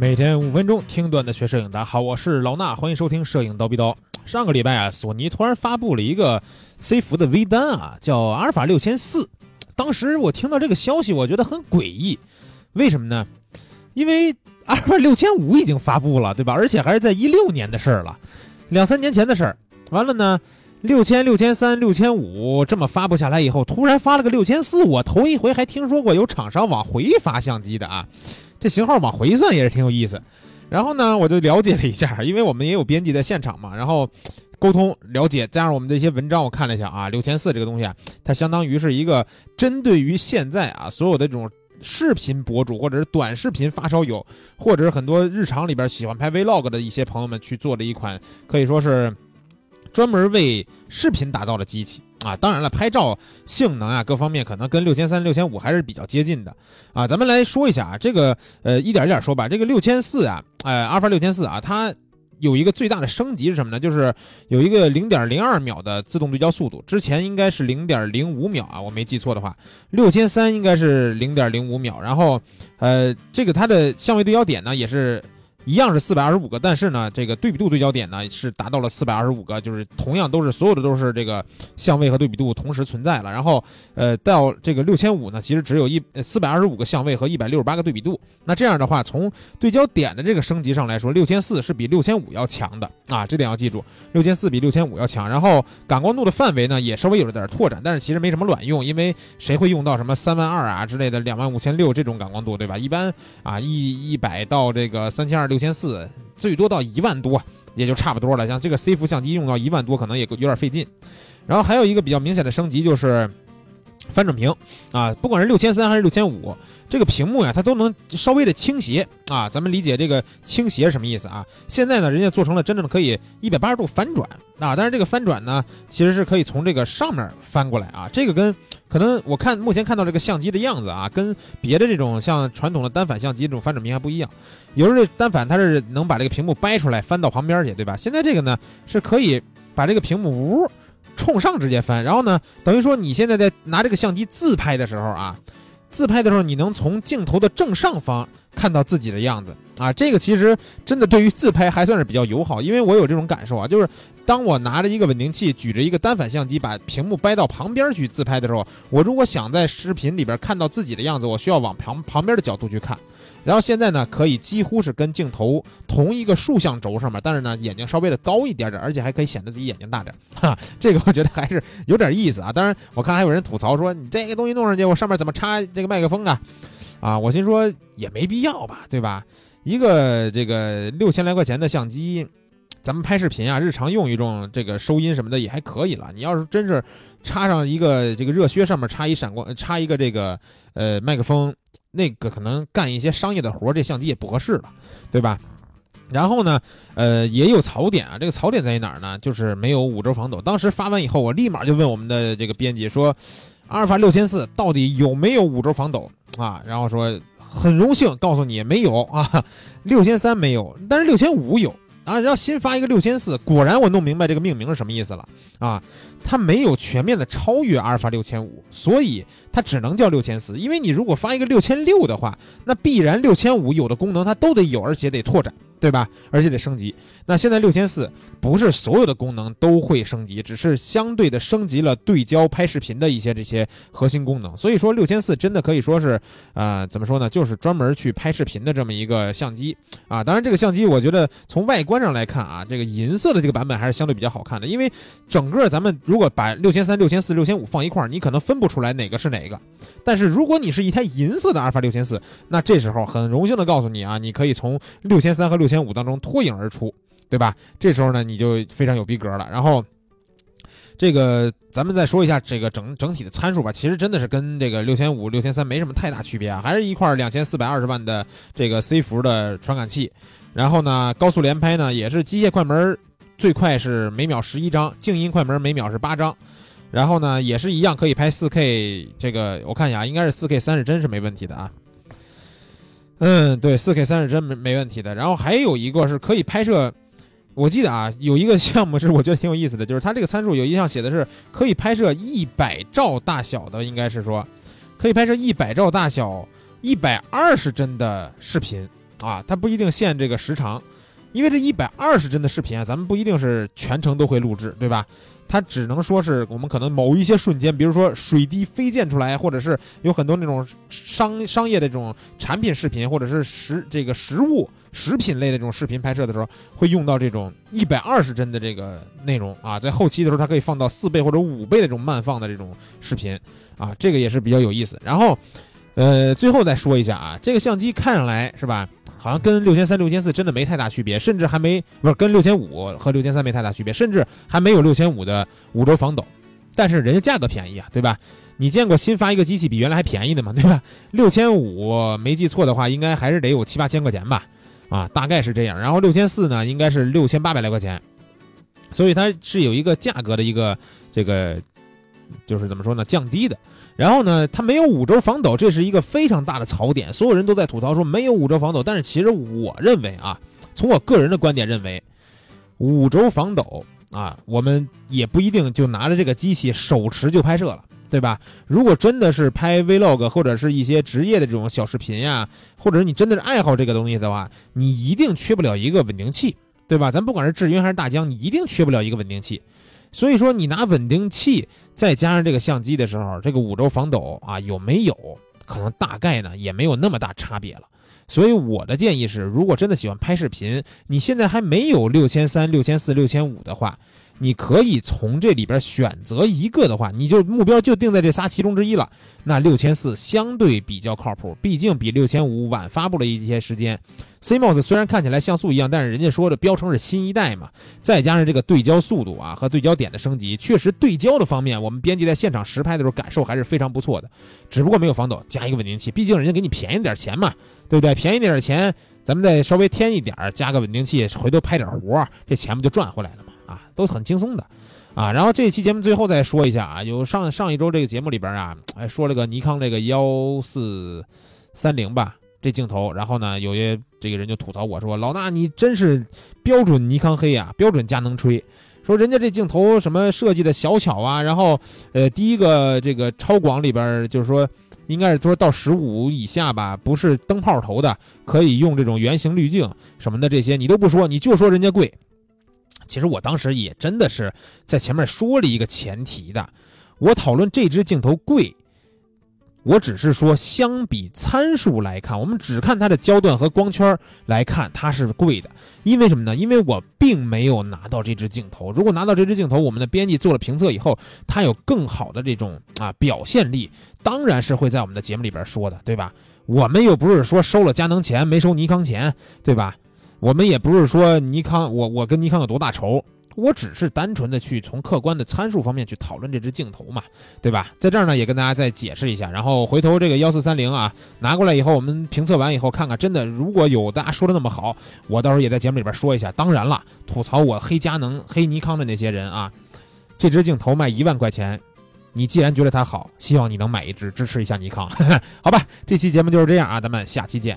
每天五分钟听段子学摄影，大家好，我是老衲，欢迎收听摄影刀逼刀。上个礼拜啊，索尼突然发布了一个 C 服的微单啊，叫阿尔法六千四。当时我听到这个消息，我觉得很诡异，为什么呢？因为阿尔法六千五已经发布了，对吧？而且还是在一六年的事儿了，两三年前的事儿。完了呢，六千、六千三、六千五这么发布下来以后，突然发了个六千四，我头一回还听说过有厂商往回发相机的啊。这型号往回算也是挺有意思，然后呢，我就了解了一下，因为我们也有编辑在现场嘛，然后沟通了解，加上我们这些文章，我看了一下啊，六千四这个东西啊，它相当于是一个针对于现在啊所有的这种视频博主或者是短视频发烧友，或者是很多日常里边喜欢拍 vlog 的一些朋友们去做的一款，可以说是专门为视频打造的机器。啊，当然了，拍照性能啊，各方面可能跟六千三、六千五还是比较接近的啊。咱们来说一下啊，这个呃，一点一点说吧。这个六千四啊，哎，阿尔法六千四啊，它有一个最大的升级是什么呢？就是有一个零点零二秒的自动对焦速度，之前应该是零点零五秒啊，我没记错的话，六千三应该是零点零五秒。然后，呃，这个它的相位对焦点呢，也是。一样是四百二十五个，但是呢，这个对比度对焦点呢是达到了四百二十五个，就是同样都是所有的都是这个相位和对比度同时存在了。然后，呃，到这个六千五呢，其实只有一四百二十五个相位和一百六十八个对比度。那这样的话，从对焦点的这个升级上来说，六千四是比六千五要强的啊，这点要记住，六千四比六千五要强。然后感光度的范围呢也稍微有了点拓展，但是其实没什么卵用，因为谁会用到什么三万二啊之类的两万五千六这种感光度，对吧？一般啊一一百到这个三千二六。六千四，最多到一万多，也就差不多了。像这个 C 幅相机用到一万多，可能也有点费劲。然后还有一个比较明显的升级就是翻转屏啊，不管是六千三还是六千五，这个屏幕呀，它都能稍微的倾斜啊。咱们理解这个倾斜是什么意思啊？现在呢，人家做成了真正的可以一百八十度翻转啊，但是这个翻转呢，其实是可以从这个上面翻过来啊。这个跟可能我看目前看到这个相机的样子啊，跟别的这种像传统的单反相机这种翻转屏还不一样。有时候这单反它是能把这个屏幕掰出来翻到旁边去，对吧？现在这个呢是可以把这个屏幕呜冲上直接翻，然后呢等于说你现在在拿这个相机自拍的时候啊，自拍的时候你能从镜头的正上方看到自己的样子啊。这个其实真的对于自拍还算是比较友好，因为我有这种感受啊，就是。当我拿着一个稳定器，举着一个单反相机，把屏幕掰到旁边去自拍的时候，我如果想在视频里边看到自己的样子，我需要往旁旁边的角度去看。然后现在呢，可以几乎是跟镜头同一个竖向轴上面，但是呢，眼睛稍微的高一点点，而且还可以显得自己眼睛大点。哈，这个我觉得还是有点意思啊。当然，我看还有人吐槽说，你这个东西弄上去，我上面怎么插这个麦克风啊？啊，我心说也没必要吧，对吧？一个这个六千来块钱的相机。咱们拍视频啊，日常用一用，这个收音什么的也还可以了。你要是真是插上一个这个热靴，上面插一闪光，插一个这个呃麦克风，那个可能干一些商业的活，这相机也不合适了，对吧？然后呢，呃，也有槽点啊。这个槽点在于哪儿呢？就是没有五轴防抖。当时发完以后，我立马就问我们的这个编辑说：“阿尔法六千四到底有没有五轴防抖啊？”然后说：“很荣幸告诉你没有啊，六千三没有，但是六千五有。”啊，然后新发一个六千四，果然我弄明白这个命名是什么意思了啊！它没有全面的超越阿尔法六千五，所以它只能叫六千四。因为你如果发一个六千六的话，那必然六千五有的功能它都得有，而且得拓展。对吧？而且得升级。那现在六千四不是所有的功能都会升级，只是相对的升级了对焦拍视频的一些这些核心功能。所以说六千四真的可以说是，呃，怎么说呢？就是专门去拍视频的这么一个相机啊。当然，这个相机我觉得从外观上来看啊，这个银色的这个版本还是相对比较好看的。因为整个咱们如果把六千三、六千四、六千五放一块儿，你可能分不出来哪个是哪个。一个但是如果你是一台银色的阿尔法六千四，那这时候很荣幸的告诉你啊，你可以从六千三和六千五当中脱颖而出，对吧？这时候呢，你就非常有逼格了。然后，这个咱们再说一下这个整整体的参数吧。其实真的是跟这个六千五、六千三没什么太大区别啊，还是一块两千四百二十万的这个 C 幅的传感器。然后呢，高速连拍呢也是机械快门最快是每秒十一张，静音快门每秒是八张。然后呢，也是一样可以拍 4K，这个我看一下，应该是 4K 三十帧是没问题的啊。嗯，对，4K 三十帧没没问题的。然后还有一个是可以拍摄，我记得啊，有一个项目是我觉得挺有意思的，就是它这个参数有一项写的是可以拍摄一百兆大小的，应该是说可以拍摄一百兆大小一百二十帧的视频啊，它不一定限这个时长，因为这一百二十帧的视频啊，咱们不一定是全程都会录制，对吧？它只能说是我们可能某一些瞬间，比如说水滴飞溅出来，或者是有很多那种商商业的这种产品视频，或者是食这个食物食品类的这种视频拍摄的时候，会用到这种一百二十帧的这个内容啊，在后期的时候，它可以放到四倍或者五倍的这种慢放的这种视频啊，这个也是比较有意思。然后，呃，最后再说一下啊，这个相机看上来是吧？好像跟六千三、六千四真的没太大区别，甚至还没不是跟六千五和六千三没太大区别，甚至还没有六千五的五轴防抖，但是人家价格便宜啊，对吧？你见过新发一个机器比原来还便宜的吗？对吧？六千五没记错的话，应该还是得有七八千块钱吧，啊，大概是这样。然后六千四呢，应该是六千八百来块钱，所以它是有一个价格的一个这个，就是怎么说呢，降低的。然后呢，它没有五轴防抖，这是一个非常大的槽点，所有人都在吐槽说没有五轴防抖。但是其实我认为啊，从我个人的观点认为，五轴防抖啊，我们也不一定就拿着这个机器手持就拍摄了，对吧？如果真的是拍 vlog 或者是一些职业的这种小视频呀，或者是你真的是爱好这个东西的话，你一定缺不了一个稳定器，对吧？咱不管是智云还是大疆，你一定缺不了一个稳定器。所以说，你拿稳定器再加上这个相机的时候，这个五轴防抖啊有没有？可能大概呢也没有那么大差别了。所以我的建议是，如果真的喜欢拍视频，你现在还没有六千三、六千四、六千五的话。你可以从这里边选择一个的话，你就目标就定在这仨其中之一了。那六千四相对比较靠谱，毕竟比六千五晚发布了一些时间。CMOS 虽然看起来像素一样，但是人家说的标称是新一代嘛，再加上这个对焦速度啊和对焦点的升级，确实对焦的方面，我们编辑在现场实拍的时候感受还是非常不错的。只不过没有防抖，加一个稳定器，毕竟人家给你便宜点钱嘛，对不对？便宜点钱，咱们再稍微添一点，加个稳定器，回头拍点活，这钱不就赚回来了？啊，都很轻松的，啊，然后这期节目最后再说一下啊，有上上一周这个节目里边啊，哎说了个尼康这个幺四三零吧，这镜头，然后呢，有些这个人就吐槽我说，老衲你真是标准尼康黑啊，标准佳能吹，说人家这镜头什么设计的小巧啊，然后呃第一个这个超广里边就是说应该是说到十五以下吧，不是灯泡头的，可以用这种圆形滤镜什么的这些你都不说，你就说人家贵。其实我当时也真的是在前面说了一个前提的，我讨论这支镜头贵，我只是说相比参数来看，我们只看它的焦段和光圈来看，它是贵的。因为什么呢？因为我并没有拿到这支镜头。如果拿到这支镜头，我们的编辑做了评测以后，它有更好的这种啊表现力，当然是会在我们的节目里边说的，对吧？我们又不是说收了佳能钱没收尼康钱，对吧？我们也不是说尼康，我我跟尼康有多大仇，我只是单纯的去从客观的参数方面去讨论这支镜头嘛，对吧？在这儿呢也跟大家再解释一下，然后回头这个幺四三零啊拿过来以后，我们评测完以后看看，真的如果有大家说的那么好，我到时候也在节目里边说一下。当然了，吐槽我黑佳能、黑尼康的那些人啊，这支镜头卖一万块钱，你既然觉得它好，希望你能买一支支持一下尼康，好吧？这期节目就是这样啊，咱们下期见。